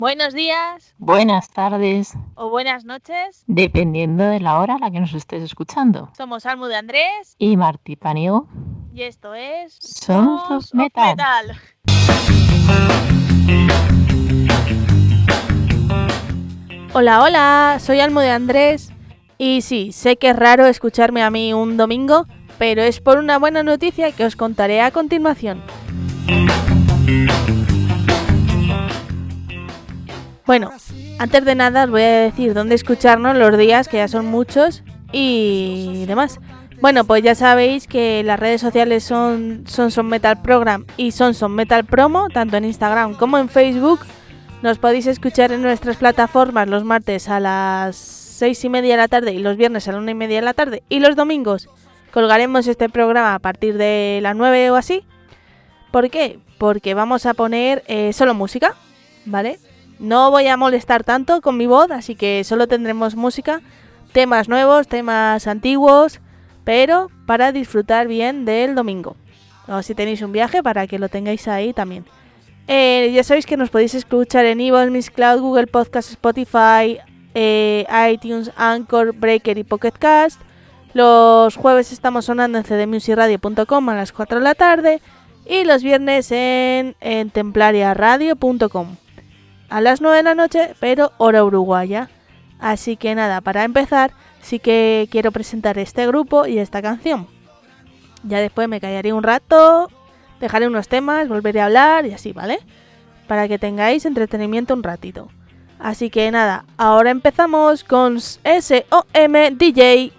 Buenos días. Buenas tardes. O buenas noches. Dependiendo de la hora a la que nos estés escuchando. Somos Almu de Andrés. Y Martí Paniego. Y esto es. Sons Metal. Hola, hola. Soy Almo de Andrés. Y sí, sé que es raro escucharme a mí un domingo, pero es por una buena noticia que os contaré a continuación. Bueno, antes de nada os voy a decir dónde escucharnos los días, que ya son muchos, y demás. Bueno, pues ya sabéis que las redes sociales son Son Son Metal Program y Son Son Metal Promo, tanto en Instagram como en Facebook. Nos podéis escuchar en nuestras plataformas los martes a las seis y media de la tarde y los viernes a la una y media de la tarde. Y los domingos colgaremos este programa a partir de las 9 o así. ¿Por qué? Porque vamos a poner eh, solo música, ¿vale? No voy a molestar tanto con mi voz, así que solo tendremos música, temas nuevos, temas antiguos, pero para disfrutar bien del domingo. O si tenéis un viaje, para que lo tengáis ahí también. Eh, ya sabéis que nos podéis escuchar en Evox, Miss Cloud, Google Podcast, Spotify, eh, iTunes, Anchor, Breaker y Pocket Cast. Los jueves estamos sonando en cdmusicradio.com a las 4 de la tarde y los viernes en, en templariaradio.com a las 9 de la noche, pero hora uruguaya. Así que nada, para empezar, sí que quiero presentar este grupo y esta canción. Ya después me callaré un rato, dejaré unos temas, volveré a hablar y así, ¿vale? Para que tengáis entretenimiento un ratito. Así que nada, ahora empezamos con SOM DJ.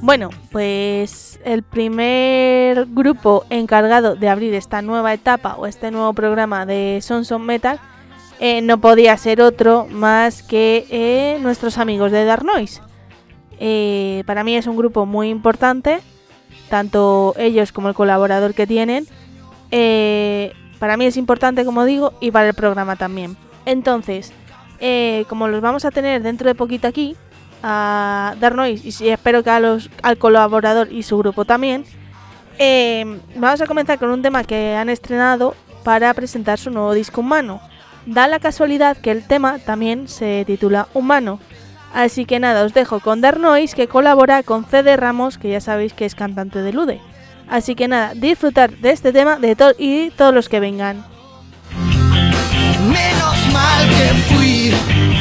Bueno, pues el primer grupo encargado de abrir esta nueva etapa o este nuevo programa de Sonson Metal eh, no podía ser otro más que eh, nuestros amigos de Dark Noise. Eh, para mí es un grupo muy importante, tanto ellos como el colaborador que tienen. para mí es importante, como digo, y para el programa también. Entonces, como los vamos a tener dentro de poquito aquí, a Dark Noise y espero que a los, al colaborador y su grupo también. Eh, vamos a comenzar con un tema que han estrenado para presentar su nuevo disco humano. Da la casualidad que el tema también se titula Humano. Así que nada, os dejo con Dark Noise que colabora con CD Ramos, que ya sabéis que es cantante de Lude. Así que nada, disfrutar de este tema de y todos los que vengan. Menos mal que fui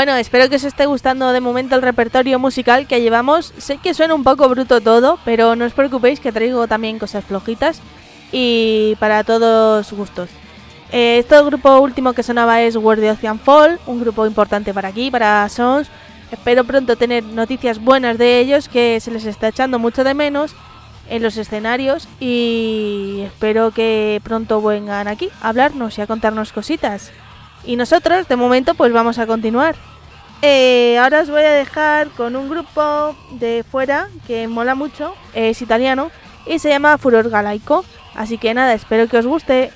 Bueno, espero que os esté gustando de momento el repertorio musical que llevamos. Sé que suena un poco bruto todo, pero no os preocupéis que traigo también cosas flojitas y para todos gustos. Eh, este grupo último que sonaba es World of Ocean Fall, un grupo importante para aquí, para Sons. Espero pronto tener noticias buenas de ellos, que se les está echando mucho de menos en los escenarios y espero que pronto vengan aquí a hablarnos y a contarnos cositas. Y nosotros, de momento, pues vamos a continuar. Eh, ahora os voy a dejar con un grupo de fuera que mola mucho, es italiano y se llama Furor Galaico. Así que nada, espero que os guste.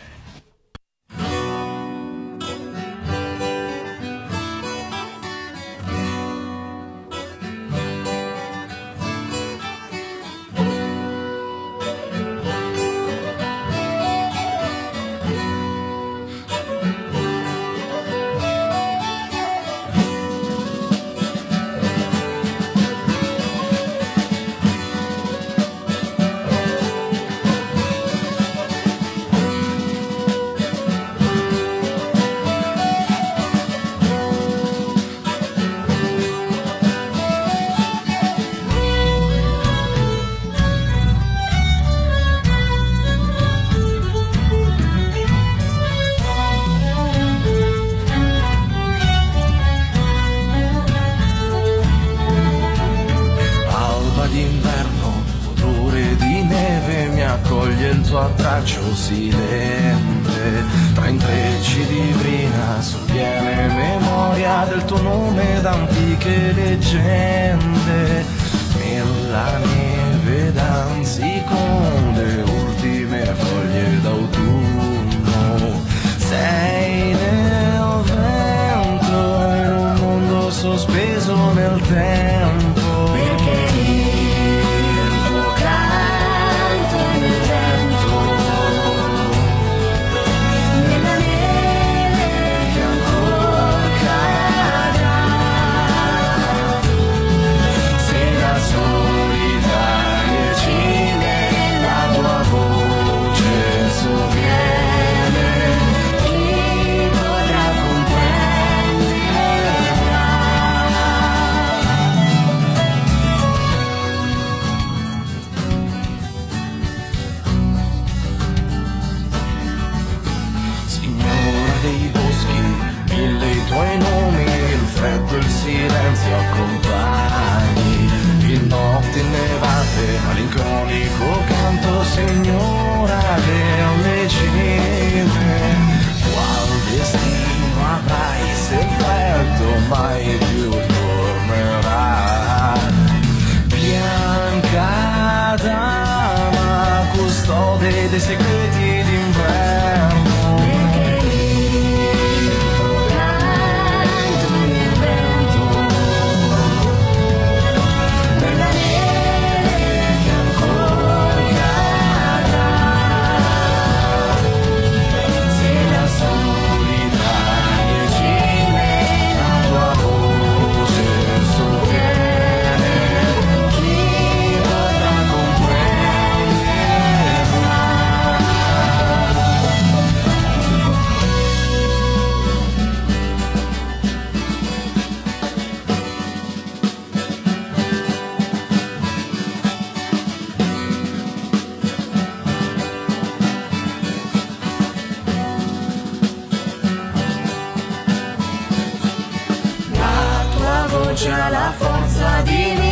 c'è la forza di me.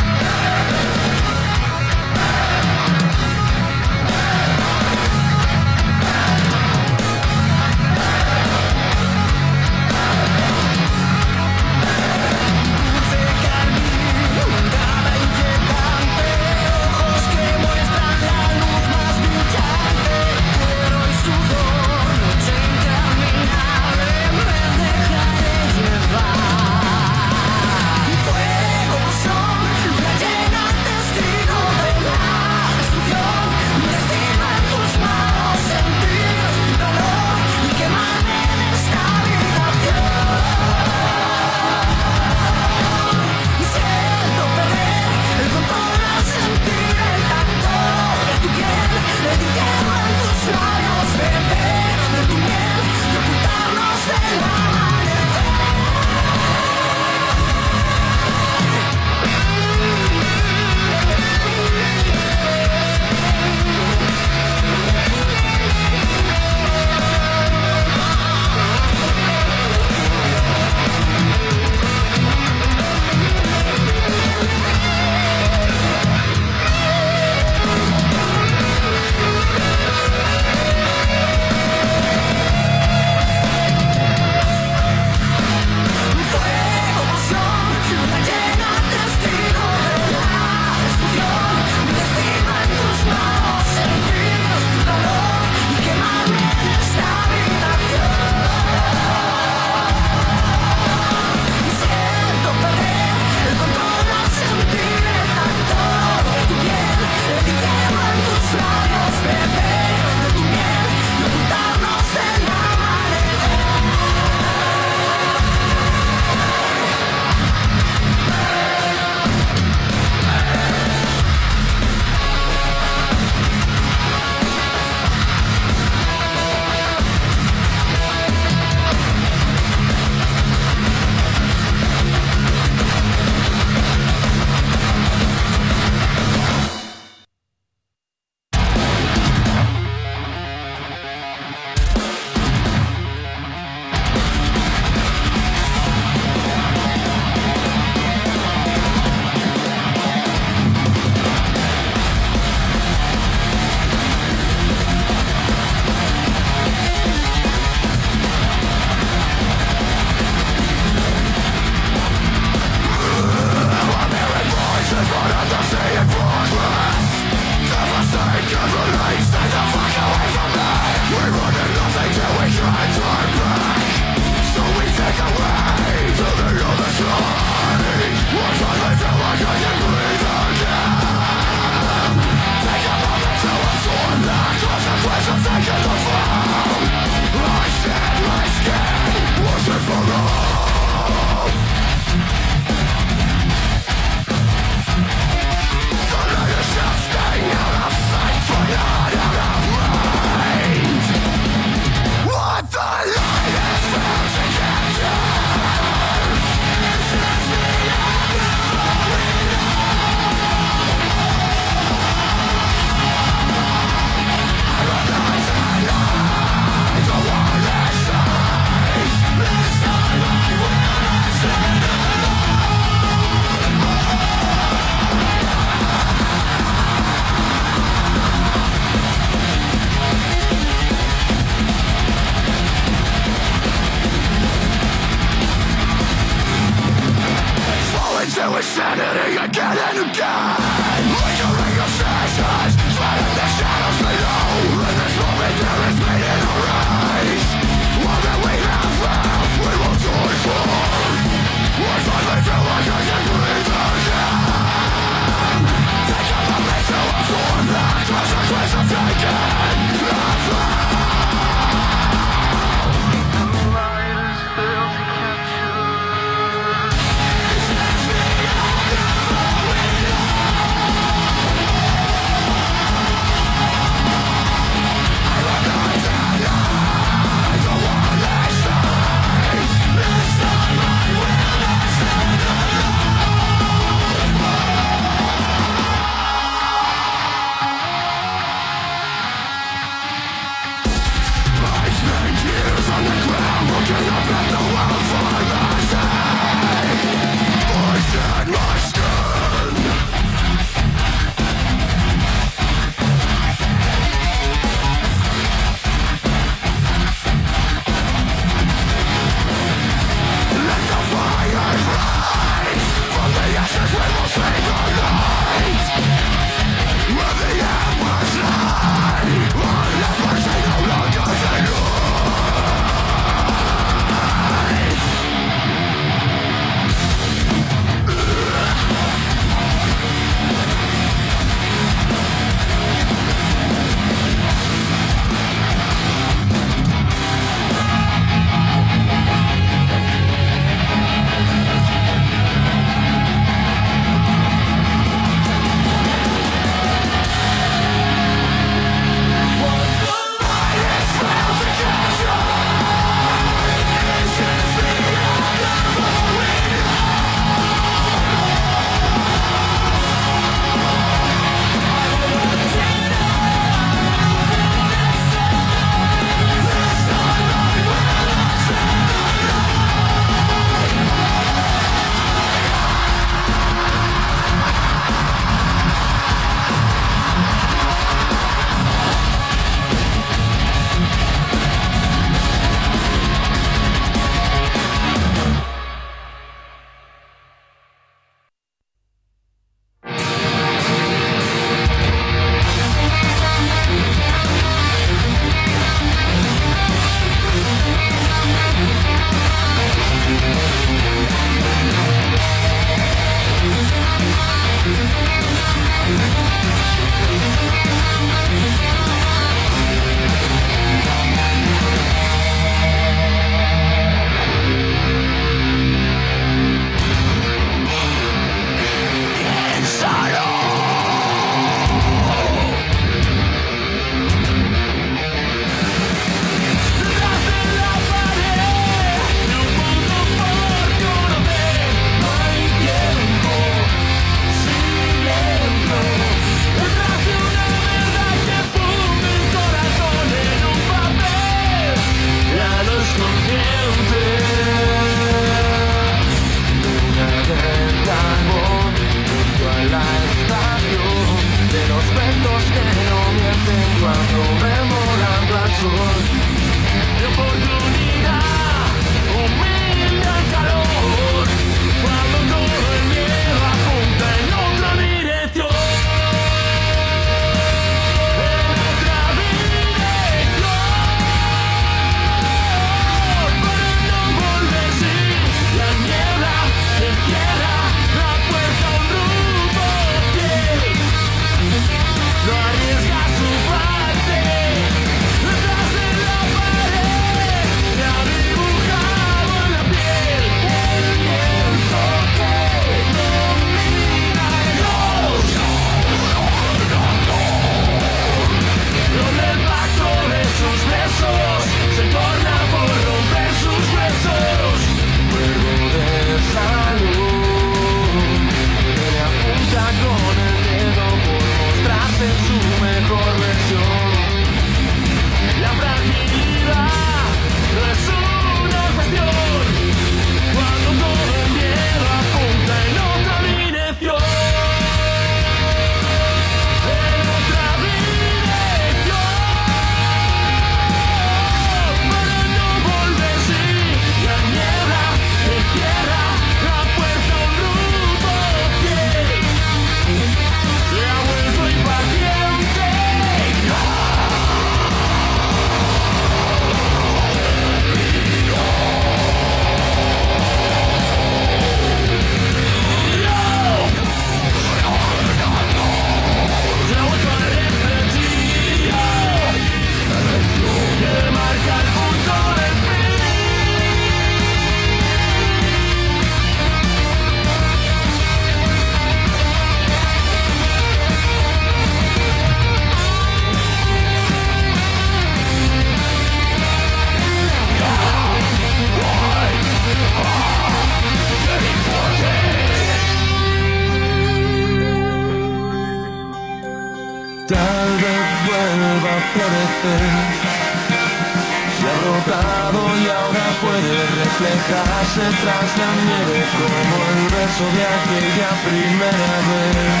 De aquella primera vez.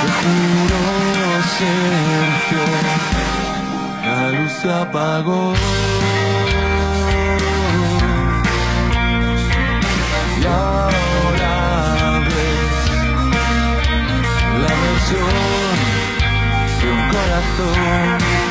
Te juro ser la luz se apagó. Y ahora ves la versión de un corazón.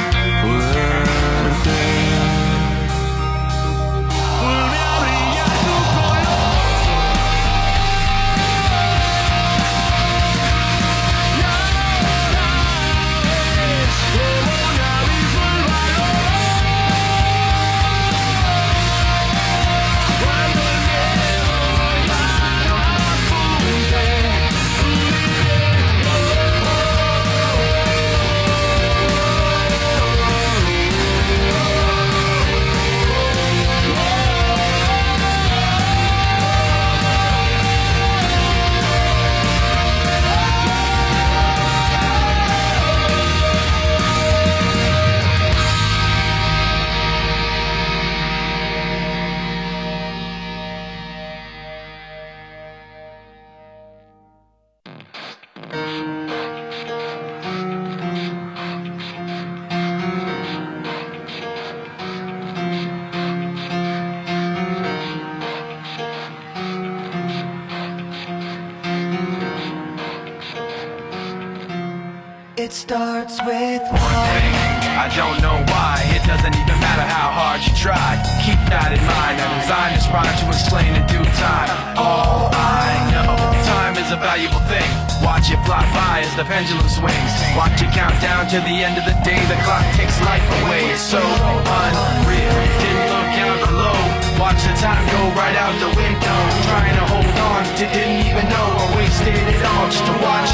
Keep that in mind. I designed this rhyme to explain in due time. All I know, time is a valuable thing. Watch it fly by as the pendulum swings. Watch it count down to the end of the day. The clock takes life away. It's so unreal. Didn't look out below. Watch the time go right out the window. Trying to hold on to didn't even know I wasted it all just to watch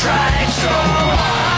tried so hard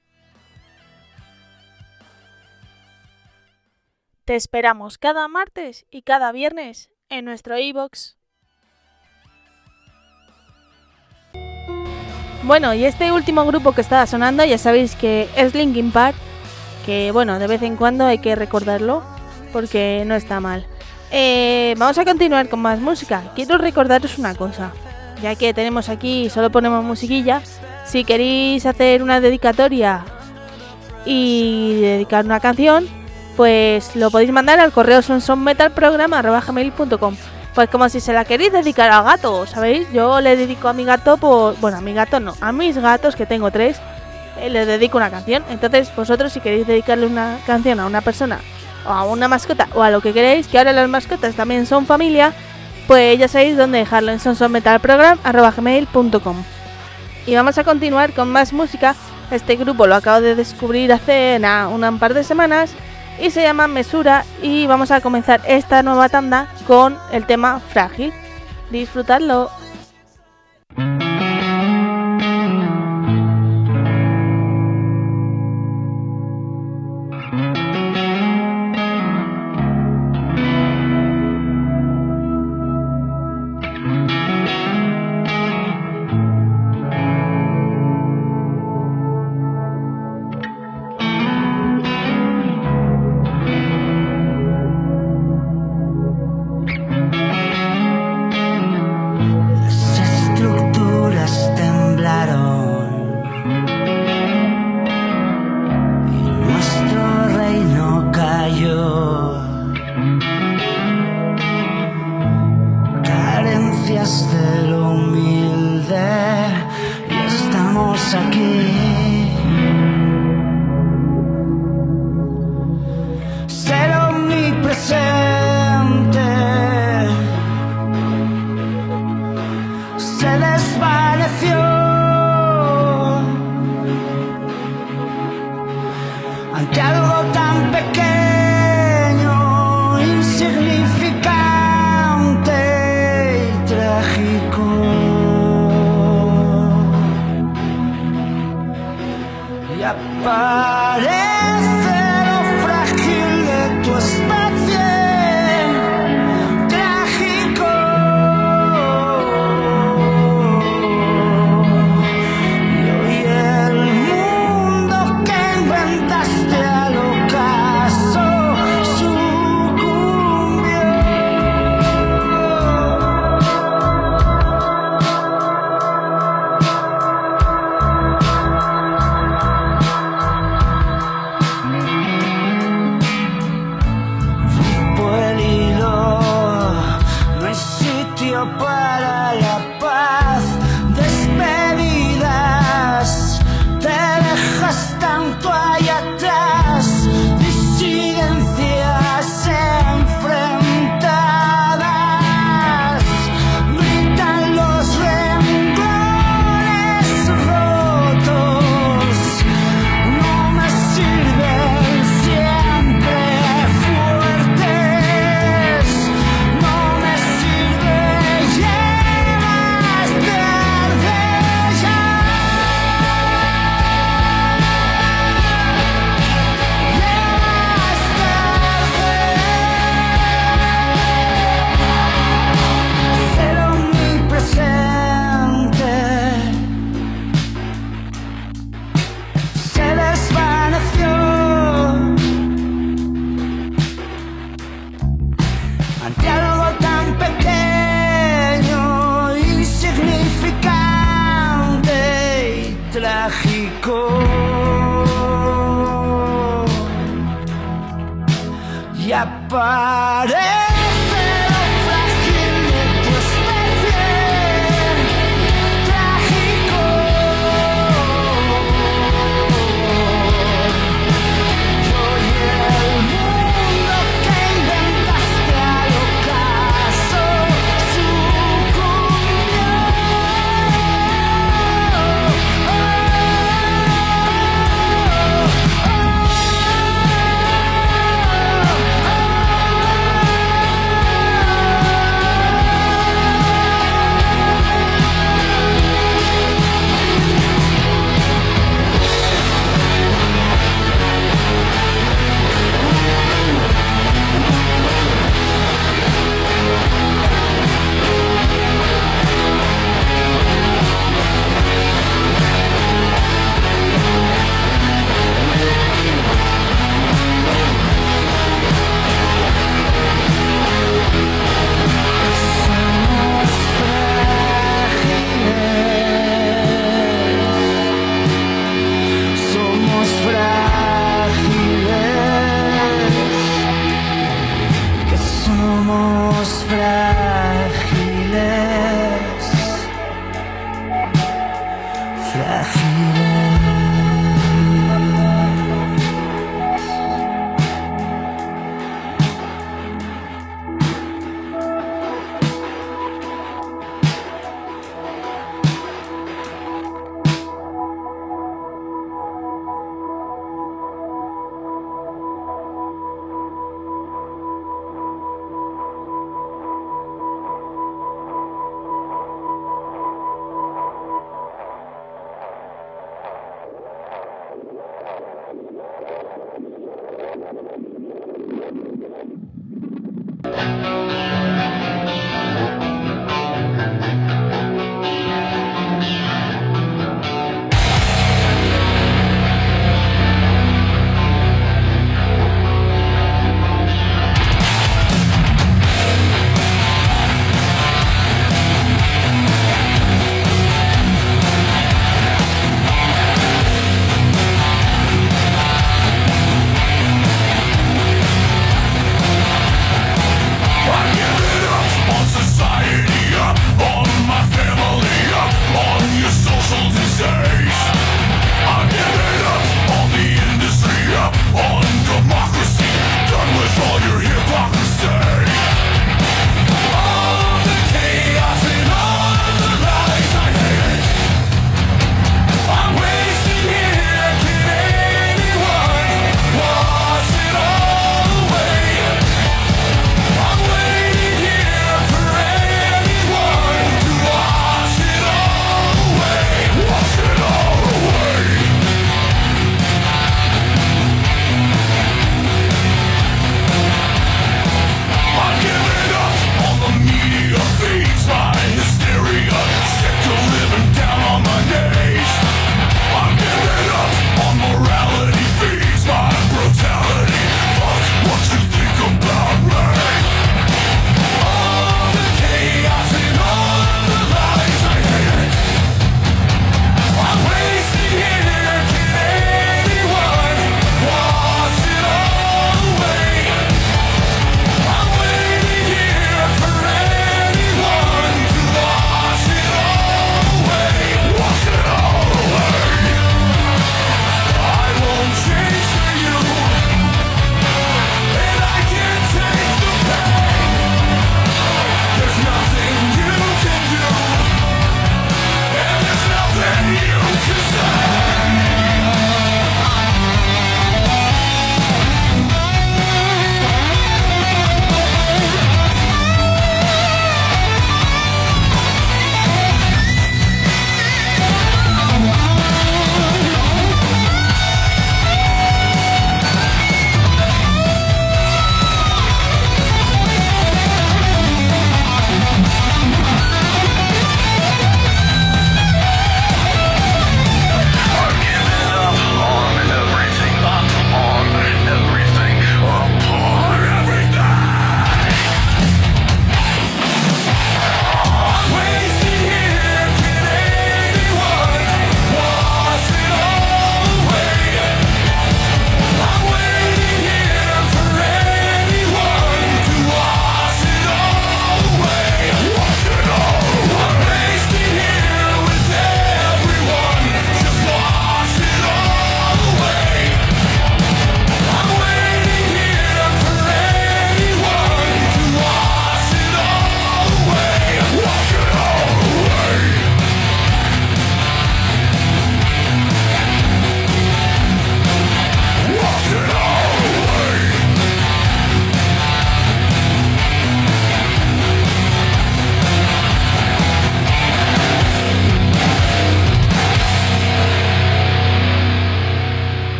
Te esperamos cada martes y cada viernes en nuestro iBox. Bueno, y este último grupo que estaba sonando, ya sabéis que es Linkin Park, que bueno, de vez en cuando hay que recordarlo porque no está mal. Eh, vamos a continuar con más música. Quiero recordaros una cosa, ya que tenemos aquí, solo ponemos musiquilla. Si queréis hacer una dedicatoria y dedicar una canción, pues lo podéis mandar al correo sonsonmetalprograma.com Pues como si se la queréis dedicar al gato, ¿sabéis? Yo le dedico a mi gato por... Bueno, a mi gato no, a mis gatos, que tengo tres, eh, les dedico una canción. Entonces vosotros si queréis dedicarle una canción a una persona, o a una mascota, o a lo que queréis, que ahora las mascotas también son familia, pues ya sabéis dónde dejarlo en sonsonmetalprogram.com Y vamos a continuar con más música. Este grupo lo acabo de descubrir hace nada, un par de semanas y se llama Mesura y vamos a comenzar esta nueva tanda con el tema Frágil. Disfrutadlo.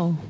No.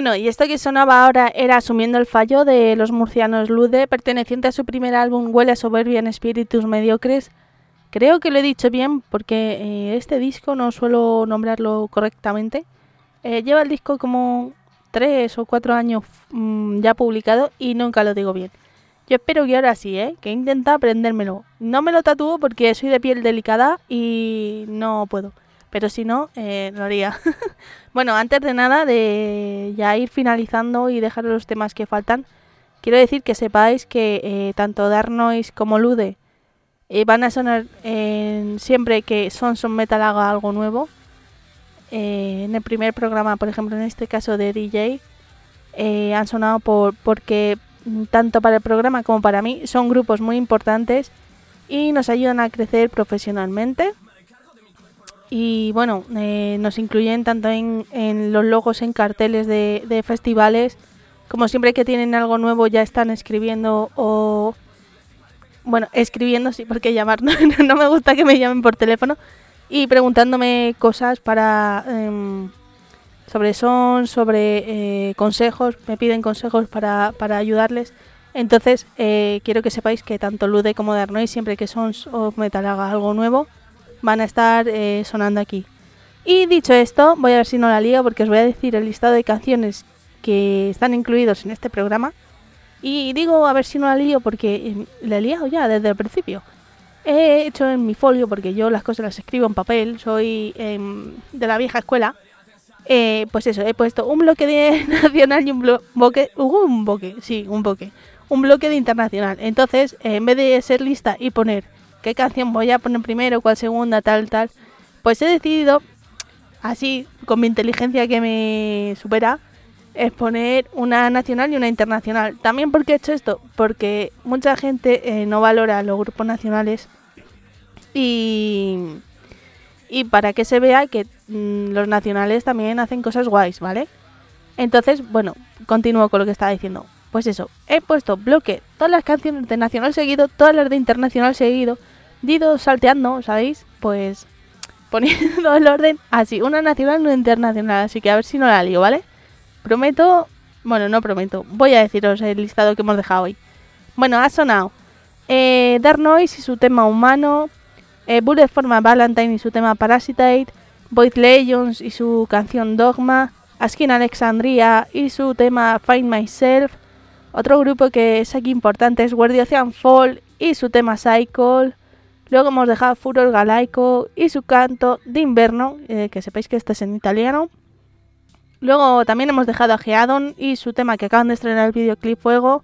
Bueno, y esto que sonaba ahora era asumiendo el fallo de los murcianos Lude, perteneciente a su primer álbum Huele a soberbia en espíritus mediocres. Creo que lo he dicho bien porque eh, este disco no suelo nombrarlo correctamente. Eh, lleva el disco como tres o cuatro años mm, ya publicado y nunca lo digo bien. Yo espero que ahora sí, ¿eh? que he intentado aprendérmelo. No me lo tatúo porque soy de piel delicada y no puedo. Pero si no, eh, lo haría. bueno, antes de nada, de ya ir finalizando y dejar los temas que faltan, quiero decir que sepáis que eh, tanto Dark como Lude eh, van a sonar siempre que Sons of Metal haga algo nuevo. Eh, en el primer programa, por ejemplo, en este caso de DJ, han sonado por, porque mm, tanto para el programa como para mí son grupos muy importantes y nos ayudan a crecer profesionalmente. Y bueno, eh, nos incluyen tanto en, los logos en carteles de, de festivales, como siempre que tienen algo nuevo ya están escribiendo o... Bueno, escribiendo sí, porque llamar no, me gusta que me llamen por teléfono y preguntándome cosas para em, sobre son, sobre eh, consejos, me piden consejos para, para ayudarles. Entonces, eh, quiero que sepáis que tanto Lude como Darnoy, siempre que Sons of Metal haga algo nuevo, van a estar eh, sonando aquí. Y dicho esto, voy a ver si no la lío porque os voy a decir el listado de canciones que están incluidos en este programa. Y digo a ver si no la lío porque eh, la he liado ya desde el principio. He hecho en mi folio porque yo las cosas las escribo en papel, soy em, de la vieja escuela. Eh, pues eso, he puesto un bloque de nacional y un blo- bloque, un bloque, sí, un bloque, un bloque de internacional. Entonces, eh, en vez de ser lista y poner qué canción voy a poner primero, cuál segunda, tal, tal, pues he decidido, así, con mi inteligencia que me supera, es poner una nacional y una internacional. También porque he hecho esto, porque mucha gente eh, no valora los grupos nacionales y, y para que se vea que mm, los nacionales también hacen cosas guays, ¿vale? Entonces, bueno, continúo con lo que estaba diciendo. Pues eso, he puesto bloque, todas las canciones de nacional seguido, todas las de internacional seguido, he ido salteando, ¿sabéis? Pues poniendo el orden así, una nacional una internacional, así que a ver si no la lío, ¿vale? Prometo, bueno, no prometo, voy a deciros el listado que hemos dejado hoy. Bueno, ha sonado eh, Dark Noise y su tema humano, eh, Bullet for My Valentine y su tema Parasitate, Void Legends y su canción Dogma, Askin Alexandria y su tema Find Myself, otro grupo que es aquí importante es Where the Ocean Fall y su tema Cycle, luego hemos dejado Furor Galaico y su canto de invierno, eh, que sepáis que este es en italiano, Luego también hemos dejado a Geadon y su tema que acaban de estrenar el videoclip Fuego.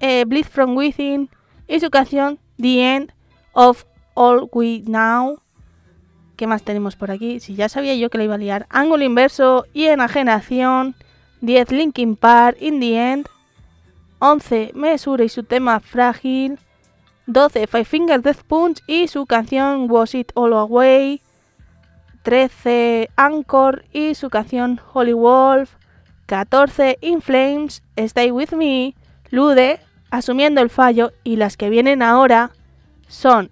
Eh, Bleed From Within y su canción The End of All We Now. ¿Qué más tenemos por aquí? Si ya sabía yo que la iba a liar. Ángulo Inverso y Enajenación. 10 Linkin Park In The End. 11 Mesura y su tema Frágil. 12 Five Finger Death Punch y su canción Was It All Away. 13 Anchor y su canción Holy Wolf, 14 In Flames, Stay With Me, Lude, Asumiendo el Fallo. Y las que vienen ahora son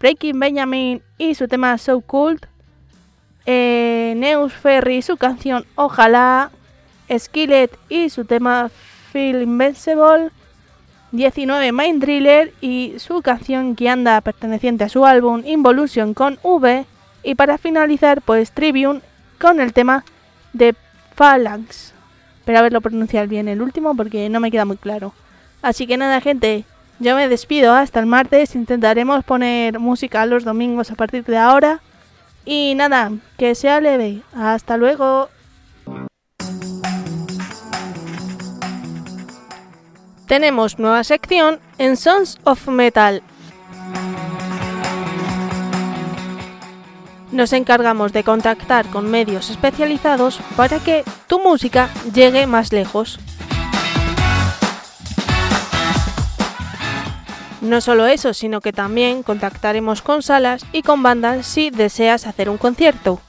Breaking Benjamin y su tema So Cult, eh, Neus Ferry su canción Ojalá, Skillet y su tema Feel Invincible, 19 Mind Driller y su canción que anda perteneciente a su álbum Involution con V, y para finalizar, pues Tribune con el tema de Phalanx. Pero a verlo pronunciar bien el último porque no me queda muy claro. Así que nada, gente, yo me despido hasta el martes. Intentaremos poner música los domingos a partir de ahora. Y nada, que sea leve. Hasta luego. Tenemos nueva sección en Sons of Metal. Nos encargamos de contactar con medios especializados para que tu música llegue más lejos. No solo eso, sino que también contactaremos con salas y con bandas si deseas hacer un concierto.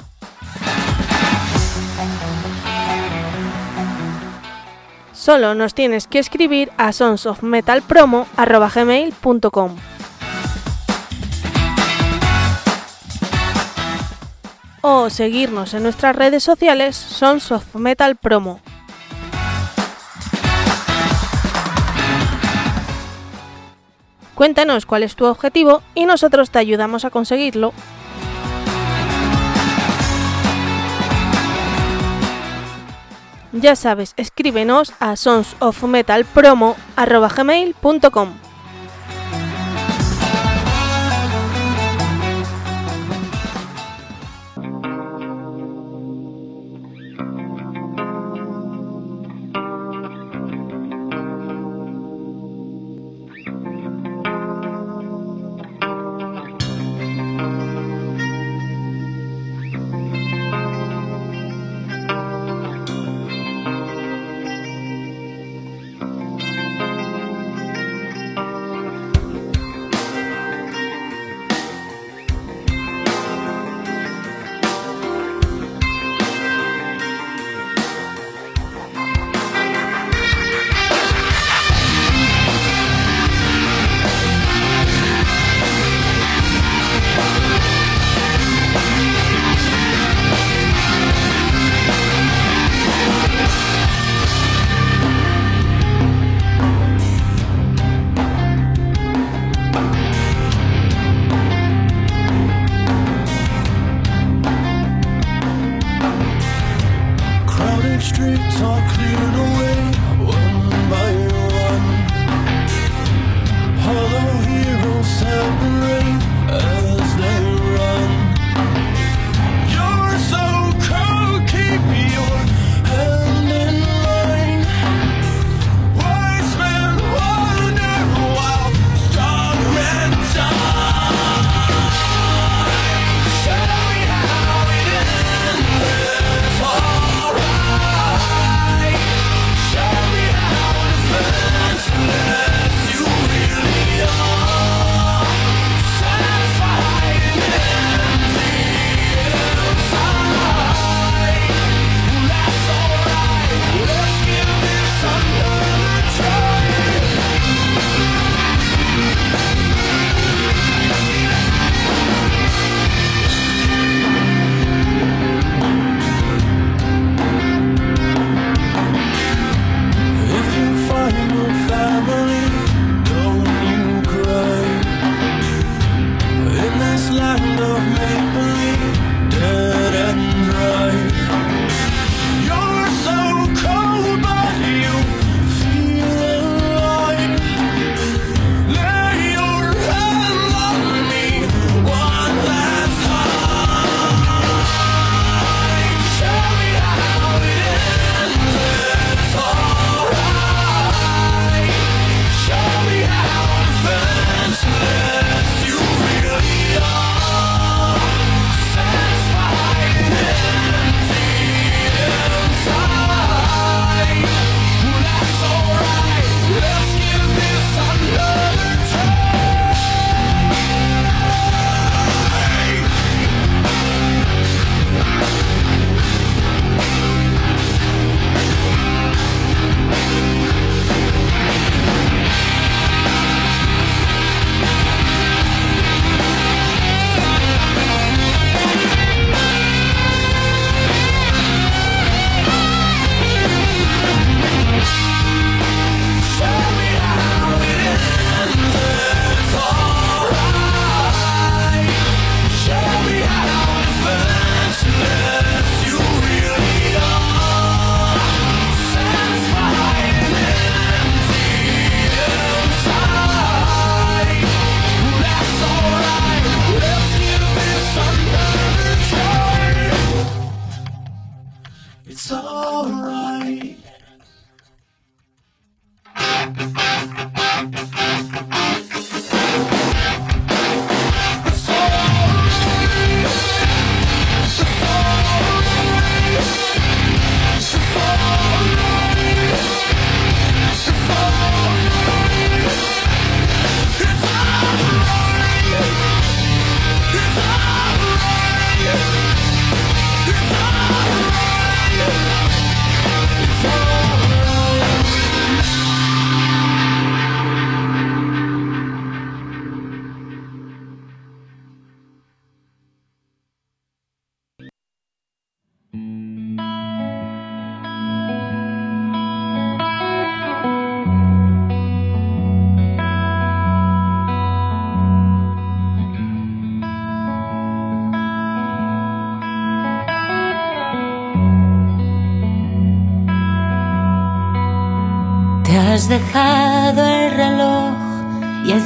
Solo nos tienes que escribir a sonsofmetalpromo.gmail.com o seguirnos en nuestras redes sociales Sons of Metal Promo. Cuéntanos cuál es tu objetivo y nosotros te ayudamos a conseguirlo. Ya sabes, escríbenos a sonsofmetalpromo.gmail.com it's clear the way.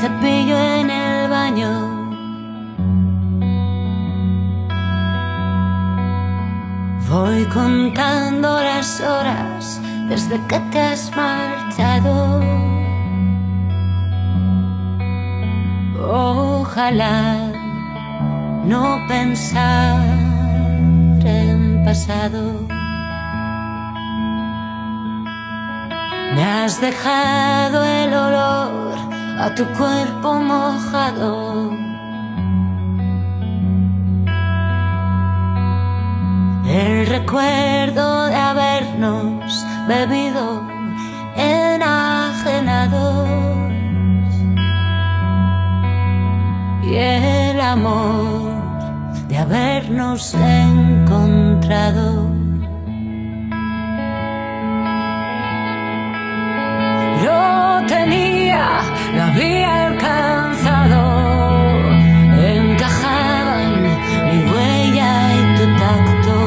Cepillo en el baño. Voy contando las horas desde que te has marchado. Ojalá no pensar en pasado. Me has dejado el olor a tu cuerpo mojado. El recuerdo de habernos bebido enajenados y el amor de habernos encontrado. Lo tenía, lo había alcanzado. Encajaban mi huella y tu tacto.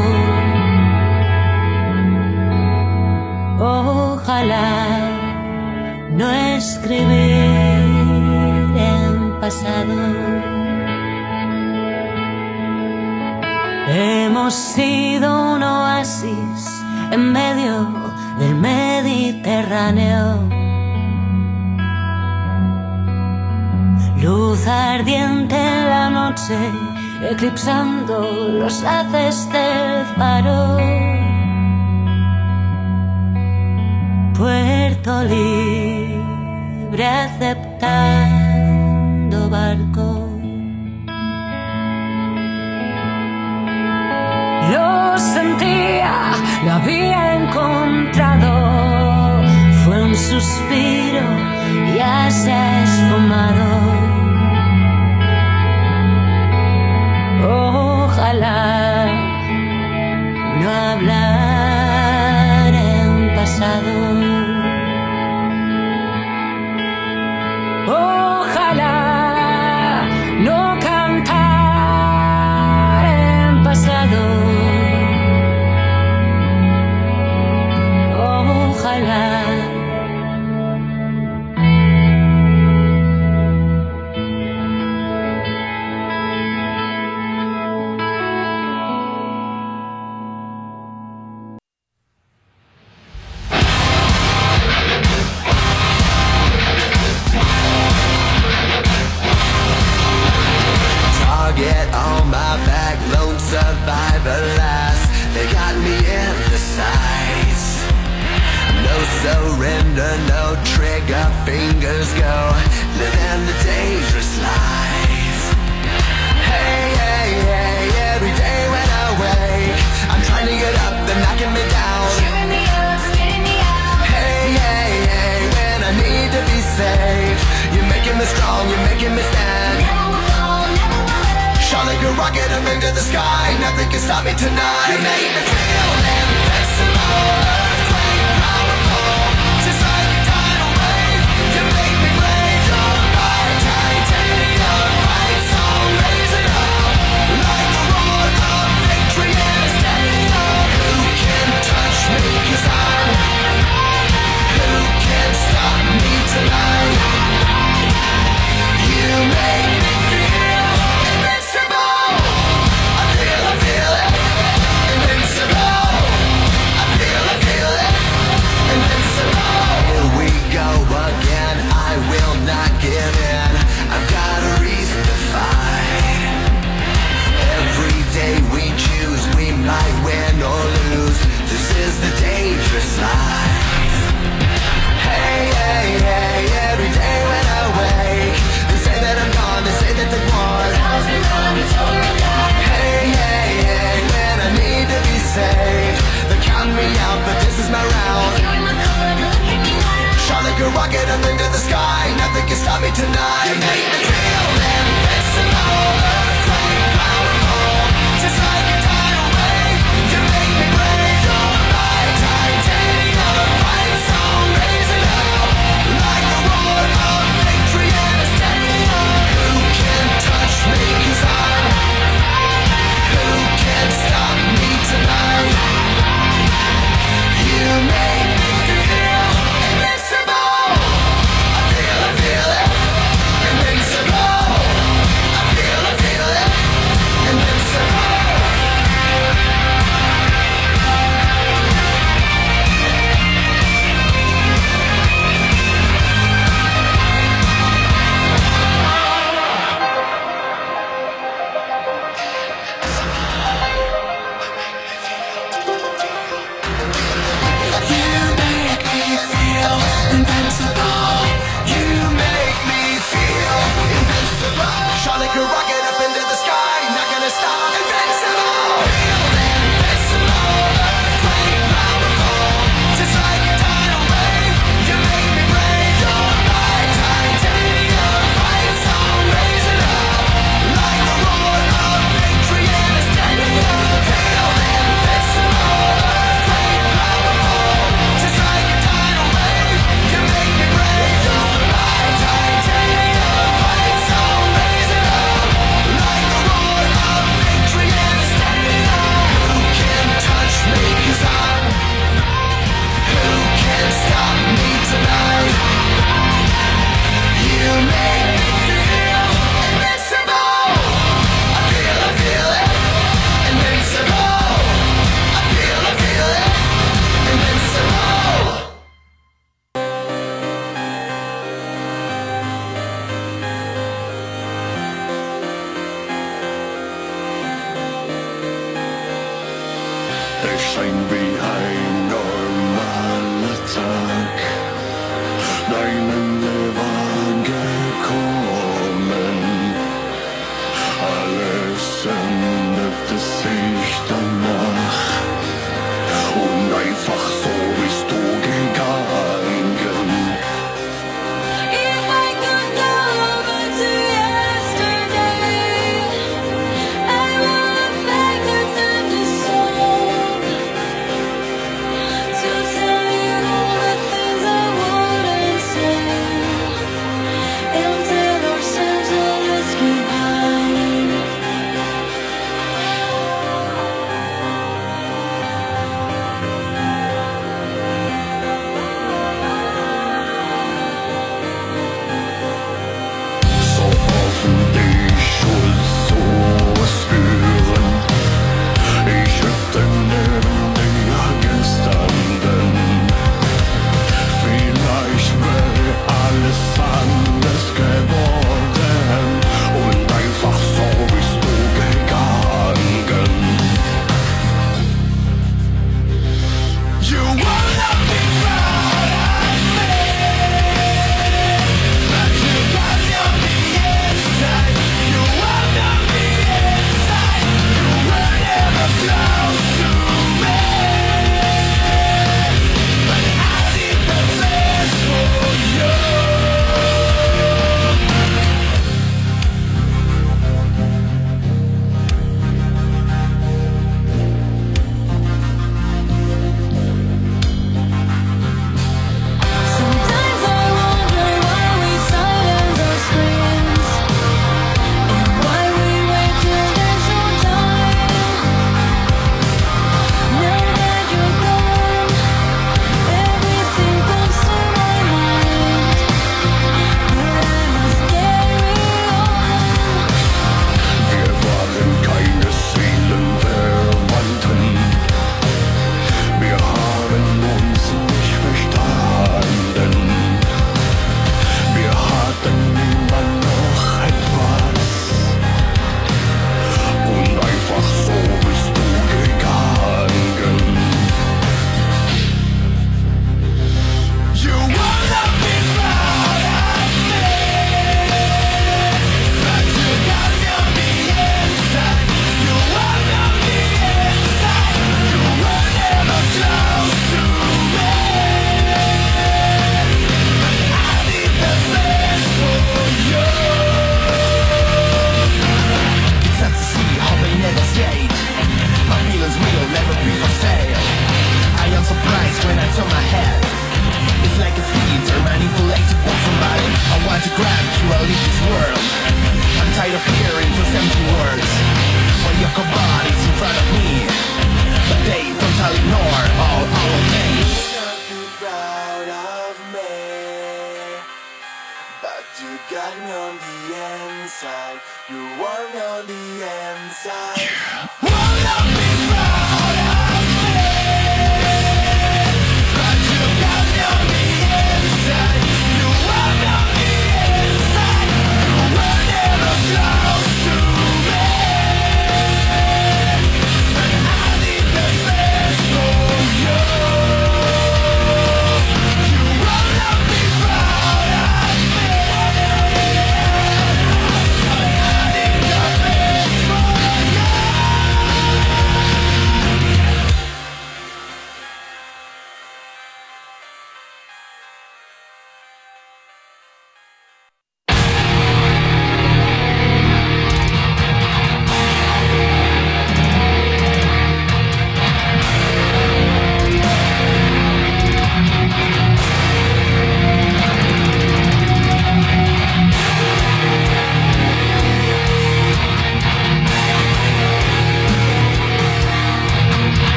Ojalá no escribir en pasado. Hemos sido un oasis en medio del Mediterráneo. Luz ardiente en la noche, eclipsando los haces del faro. Puerto libre aceptando barco. Lo sentía, lo había encontrado. Fue un suspiro, ya se ha esfumado. Ojalá no hablar en pasado. Ojalá